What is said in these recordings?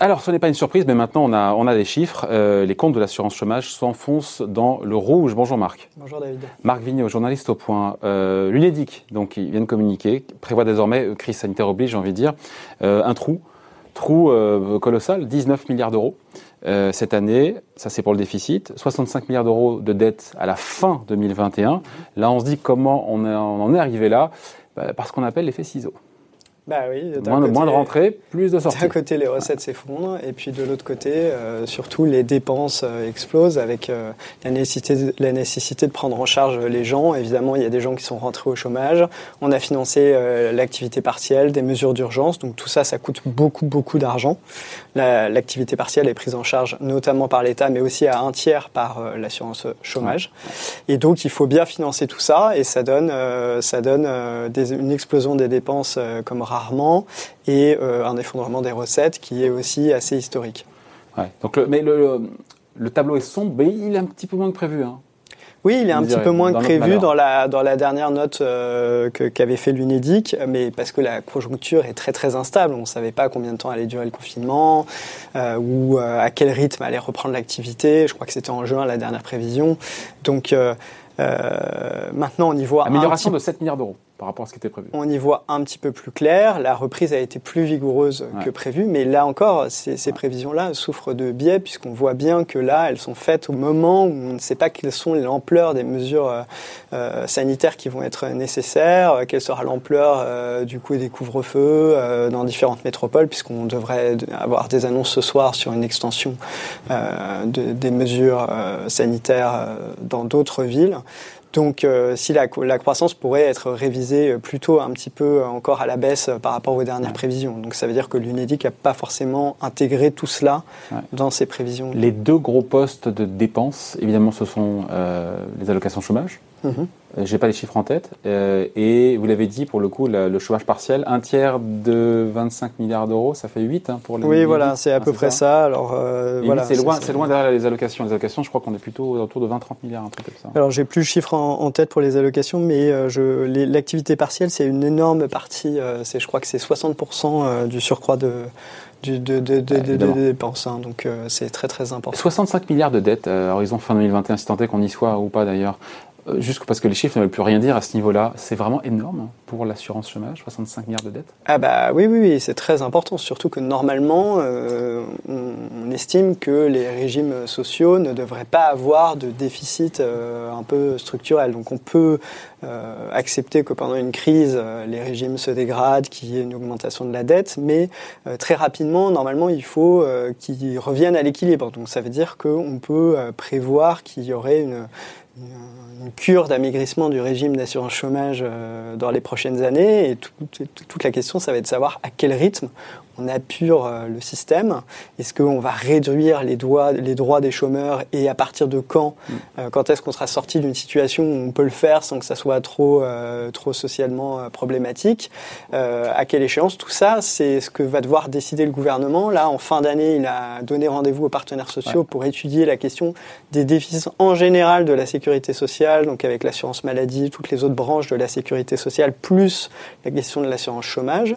Alors, ce n'est pas une surprise, mais maintenant on a, on a des chiffres. Euh, les comptes de l'assurance chômage s'enfoncent dans le rouge. Bonjour Marc. Bonjour David. Marc Vigneault, journaliste au point. Euh, L'UNEDIC, donc ils viennent communiquer, prévoit désormais, euh, crise sanitaire oblige, j'ai envie de dire, euh, un trou, trou euh, colossal, 19 milliards d'euros. Euh, cette année, ça c'est pour le déficit, 65 milliards d'euros de dette à la fin 2021. Là, on se dit comment on, en est arrivé là? Bah, Parce qu'on appelle l'effet ciseau. Bah oui, Moins, de- côté- moins de rentrées, plus de sorties. D'un côté, les recettes s'effondrent, et puis de l'autre côté, euh, surtout, les dépenses euh, explosent avec euh, la, nécessité, la nécessité de prendre en charge les gens. Évidemment, il y a des gens qui sont rentrés au chômage. On a financé euh, l'activité partielle, des mesures d'urgence. Donc tout ça, ça coûte beaucoup, beaucoup d'argent. La- L'activité partielle est prise en charge notamment par l'État, mais aussi à un tiers par l'assurance chômage. Et donc, il faut bien financer tout ça, et ça donne, ça donne des- une explosion des dépenses comme rarement, et euh, un effondrement des recettes qui est aussi assez historique. Ouais. Donc le, mais le, le, le tableau est sombre, mais il est un petit peu moins que prévu. Hein. Oui, il est un petit peu moins que prévu dans la, dans la dernière note euh, qu'avait fait l'UNEDIC, mais parce que la conjoncture est très très instable. On ne savait pas combien de temps allait durer le confinement, euh, ou euh, à quel rythme allait reprendre l'activité. Je crois que c'était en juin la dernière prévision. Donc maintenant on y voit un Amélioration petit de 7 milliards d'euros rapport à ce qui était prévu. on y voit un petit peu plus clair. La reprise a été plus vigoureuse Ouais. que prévu, mais là encore, ces, ces prévisions-là souffrent de biais puisqu'on voit bien que là, elles sont faites au moment où on ne sait pas quelles sont l'ampleur des mesures euh, euh, sanitaires qui vont être nécessaires, euh, quelle sera l'ampleur euh, du coup des couvre-feux dans différentes métropoles, puisqu'on devrait avoir des annonces ce soir sur une extension de- des mesures sanitaires dans d'autres villes. Donc, euh, si la, la croissance pourrait être révisée euh, plutôt un petit peu euh, encore à la baisse par rapport aux dernières prévisions. Donc, ça veut dire que l'UNEDIC n'a pas forcément intégré tout cela Ouais. dans ses prévisions. Les deux gros postes de dépenses, évidemment, ce sont euh, les allocations chômage. Mhm. Euh, J'ai pas les chiffres en tête. Euh, et vous l'avez dit, pour le coup, la- le chômage partiel, un tiers de 25 milliards d'euros, ça fait 8 hein, pour les. Oui, les- voilà, c'est à Ah, peu près ça. Alors, euh, voilà, c'est loin, loin derrière les allocations. Les allocations, je crois qu'on est plutôt autour de 20-30 milliards, un truc comme ça. Alors, j'ai plus le chiffre en, en tête pour les allocations, mais euh, je- l'activité partielle, c'est une énorme partie. euh, c'est, je crois que c'est 60% euh, du surcroît de, de, de, dépenses. hein. donc, euh, c'est très, très important. 65 milliards de dettes euh, horizon fin 2021, si tant est qu'on y soit ou pas d'ailleurs. Euh, Juste parce que les chiffres ne veulent plus rien dire à ce niveau-là, c'est vraiment énorme pour l'assurance chômage, 65 milliards de dettes. Ah bah oui, oui, oui, c'est très important, surtout que normalement, euh, on, estime que les régimes sociaux ne devraient pas avoir de déficit euh, un peu structurel. Donc on peut accepter que pendant une crise, les régimes se dégradent, qu'il y ait une augmentation de la dette, mais très rapidement, normalement, il faut qu'ils reviennent à l'équilibre. Donc ça veut dire qu'on peut prévoir qu'il y aurait une une cure d'amaigrissement du régime d'assurance chômage euh, dans les prochaines années. Et tout- tout- toute la question, ça va être de savoir à quel rythme on apure euh, le système. Est-ce qu'on va réduire les, doigts- les droits des chômeurs et à partir de quand euh, Quand est-ce qu'on sera sorti d'une situation où on peut le faire sans que ça soit trop, euh, trop socialement euh, problématique À quelle échéance? Tout ça, c'est ce que va devoir décider le gouvernement. Là, en fin d'année, il a donné rendez-vous aux partenaires sociaux pour étudier la question des déficits en général de la sécurité sociale, donc avec l'assurance maladie, toutes les autres branches de la sécurité sociale, plus la question de l'assurance chômage.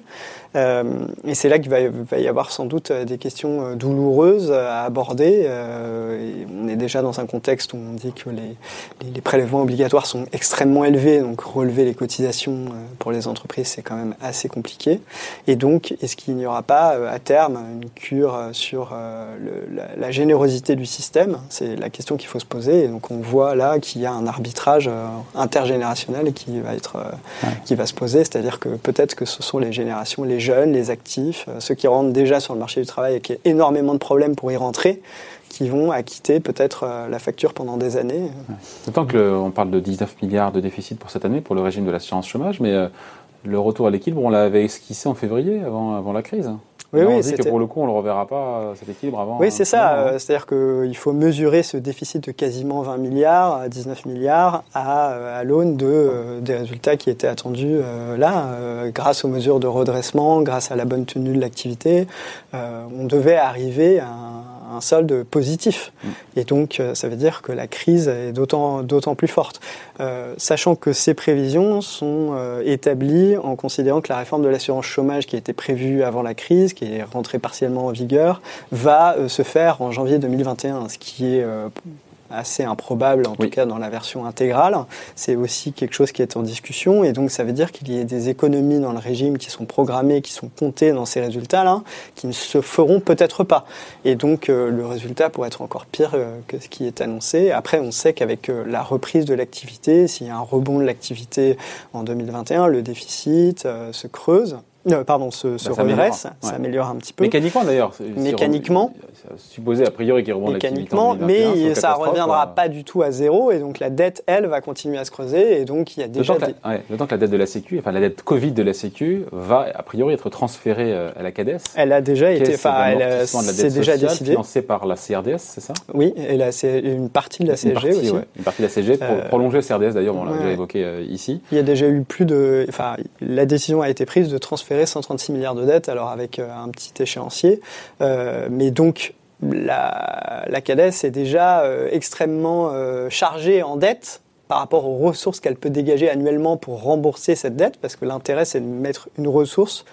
Euh, et c'est là qu'il va, va y avoir sans doute euh, des questions euh, douloureuses à aborder. Et on est déjà dans un contexte où on dit que les, les, les prélèvements obligatoires sont extrêmement élevés, donc relever les cotisations pour les entreprises, c'est quand même assez compliqué. Et donc, est-ce qu'il n'y aura pas à terme une cure sur le- la, la générosité du système? C'est la question qu'il faut se poser. Et donc, on voit là qu'il y a un arbitrage intergénérationnel qui va être, qui va se poser. C'est-à-dire que peut-être que ce sont les générations, les jeunes, les actifs, euh, ceux qui rentrent déjà sur le marché du travail et qui ont énormément de problèmes pour y rentrer, qui vont acquitter peut-être euh, la facture pendant des années. D'autant que le- on parle de 19 milliards de déficit pour cette année pour le régime de l'assurance chômage, mais euh, le retour à l'équilibre, on l'avait esquissé en février avant, avant la crise. Oui, oui, on se dit que pour le coup, on ne le reverra pas euh, cet équilibre avant. Oui, c'est un ça. hein. euh, C'est-à-dire qu'il faut mesurer ce déficit de quasiment 20 milliards, à 19 milliards, à, euh, à l'aune de, euh, des résultats qui étaient attendus euh, là, euh, grâce aux mesures de redressement, grâce à la bonne tenue de l'activité. on devait arriver à un, un solde positif. Mm. Et donc, ça veut dire que la crise est d'autant plus forte. sachant que ces prévisions sont établies en considérant que la réforme de l'assurance chômage qui a été prévue avant la crise, qui est rentrée partiellement en vigueur, va se faire en janvier 2021, ce qui est assez improbable, en tout cas dans la version intégrale. C'est aussi quelque chose qui est en discussion et donc ça veut dire qu'il y a des économies dans le régime qui sont programmées, qui sont comptées dans ces résultats-là, qui ne se feront peut-être pas. Et donc euh, le résultat pourrait être encore pire euh, que ce qui est annoncé. Après, on sait qu'avec euh, la reprise de l'activité, s'il y a un rebond de l'activité en 2021, le déficit se creuse. Pardon, se, se bah, redresse, s'améliore un petit peu. Mécaniquement d'ailleurs. Mécaniquement supposé a priori qu'il remonte Mécaniquement, mais ça ne reviendra pas du tout à zéro et donc la dette, elle, va continuer à se creuser et donc il y a déjà... D'autant que, la dette de la Sécu, enfin la dette Covid de la Sécu va a priori être transférée euh, à la CADES. Elle a déjà été... Enfin, c'est déjà décidé. financée par la CRDS, c'est ça? Oui, et là, c'est une partie de la CSG aussi. une partie de la CSG pour euh, prolonger le CRDS d'ailleurs, on l'a déjà évoqué euh, ici. Il y a déjà eu plus de... Enfin, la décision a été prise de transférer 136 milliards de dettes, alors avec un petit échéancier. mais donc, la, la CADES est déjà euh, extrêmement euh, chargée en dette par rapport aux ressources qu'elle peut dégager annuellement pour rembourser cette dette, parce que l'intérêt c'est de mettre une ressource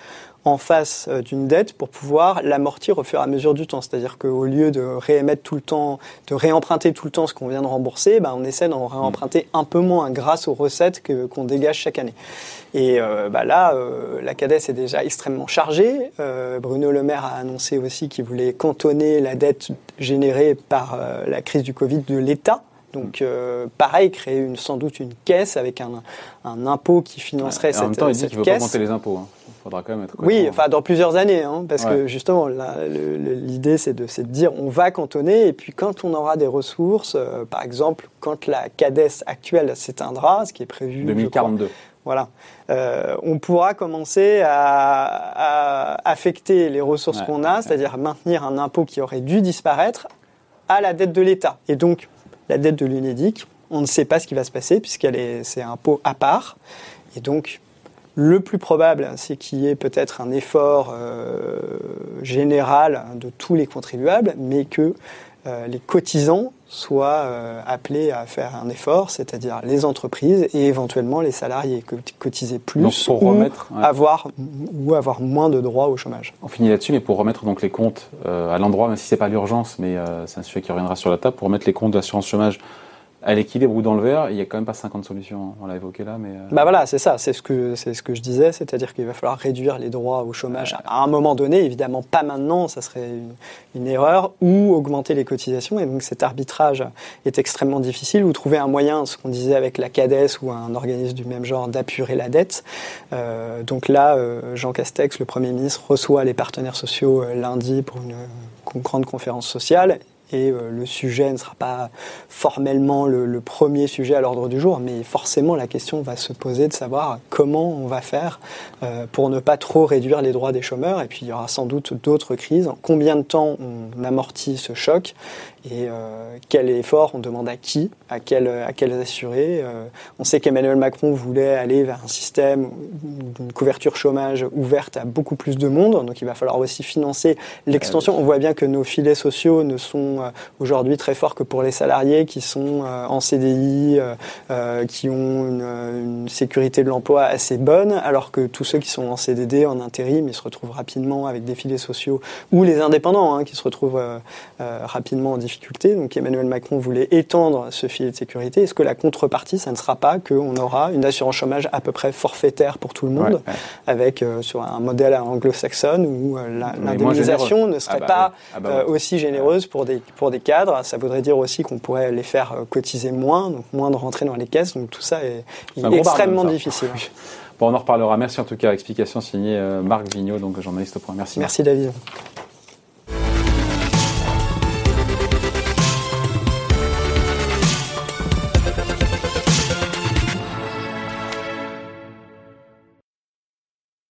en face euh, d'une dette pour pouvoir l'amortir au fur et à mesure du temps. C'est-à-dire qu'au lieu de réémettre tout le temps, de réemprunter tout le temps ce qu'on vient de rembourser, ben on essaie d'en réemprunter un peu moins grâce aux recettes qu'on dégage chaque année. Et euh, bah là, euh, la CADES est déjà extrêmement chargée. Euh, Bruno Le Maire a annoncé aussi qu'il voulait cantonner la dette générée par la crise du Covid de l'État. Donc, pareil, créer une, sans doute une caisse avec un, un impôt qui financerait cette, en même temps, il dit qu'il veut pas augmenter les impôts. Hein. Faudra quand même être oui, enfin dans plusieurs années, hein, parce que justement l'idée c'est de, de, dire on va cantonner et puis quand on aura des ressources, par exemple quand la CADES actuelle s'éteindra, ce qui est prévu 2042. Voilà. Euh, on pourra commencer à, affecter les ressources qu'on a, c'est-à-dire maintenir un impôt qui aurait dû disparaître à la dette de l'État. Et donc, la dette de l'UNEDIC, on ne sait pas ce qui va se passer puisqu'elle est, c'est un impôt à part. Et donc, le plus probable, c'est qu'il y ait peut-être un effort euh, général de tous les contribuables, mais que euh, les cotisants soient euh, appelés à faire un effort, c'est-à-dire les entreprises et éventuellement les salariés cotiser plus pour ou, remettre, avoir, ou avoir moins de droits au chômage. On finit là-dessus, mais pour remettre donc les comptes euh, à l'endroit, même si c'est pas l'urgence, mais c'est un sujet qui reviendra sur la table, pour remettre les comptes d'assurance chômage à l'équilibre ou dans le vert, il n'y a quand même pas 50 solutions. Hein. On l'a évoqué là, mais. Euh, bah voilà, c'est ça, c'est ce que c'est ce que je disais, c'est-à-dire qu'il va falloir réduire les droits au chômage à un moment donné, évidemment pas maintenant, ça serait une, erreur, ou augmenter les cotisations. Et donc cet arbitrage est extrêmement difficile. Ou trouver un moyen, ce qu'on disait avec la CADES ou un organisme du même genre, d'apurer la dette. Euh, donc là, euh, Jean Castex, le Premier ministre, reçoit les partenaires sociaux lundi pour une grande conférence sociale et euh, le sujet ne sera pas formellement le, premier sujet à l'ordre du jour, mais forcément la question va se poser de savoir comment on va faire euh, pour ne pas trop réduire les droits des chômeurs. Et puis il y aura sans doute d'autres crises. Combien de temps on amortit ce choc? Et euh, quel effort on demande à qui, à quels à quels assurés. Euh, on sait qu'Emmanuel Macron voulait aller vers un système d'une couverture chômage ouverte à beaucoup plus de monde, donc il va falloir aussi financer l'extension. On voit bien que nos filets sociaux ne sont euh, aujourd'hui très forts que pour les salariés qui sont en CDI, qui ont une, une sécurité de l'emploi assez bonne, alors que tous ceux qui sont en CDD, en intérim, ils se retrouvent rapidement avec des filets sociaux, ou les indépendants hein, qui se retrouvent rapidement en difficulté donc Emmanuel Macron voulait étendre ce filet de sécurité. Est-ce que la contrepartie, ça ne sera pas qu'on aura une assurance chômage à peu près forfaitaire pour tout le monde, avec euh, sur un modèle anglo-saxonne où euh, l'indemnisation ne serait ah bah pas ah bah euh, aussi généreuse pour des, pour des cadres. Ça voudrait dire aussi qu'on pourrait les faire cotiser moins, donc moins de rentrer dans les caisses. Donc tout ça est, extrêmement difficile. Bon, on en reparlera. Merci en tout cas. Explication signée Marc Vignot, donc journaliste au point. Merci. Merci David.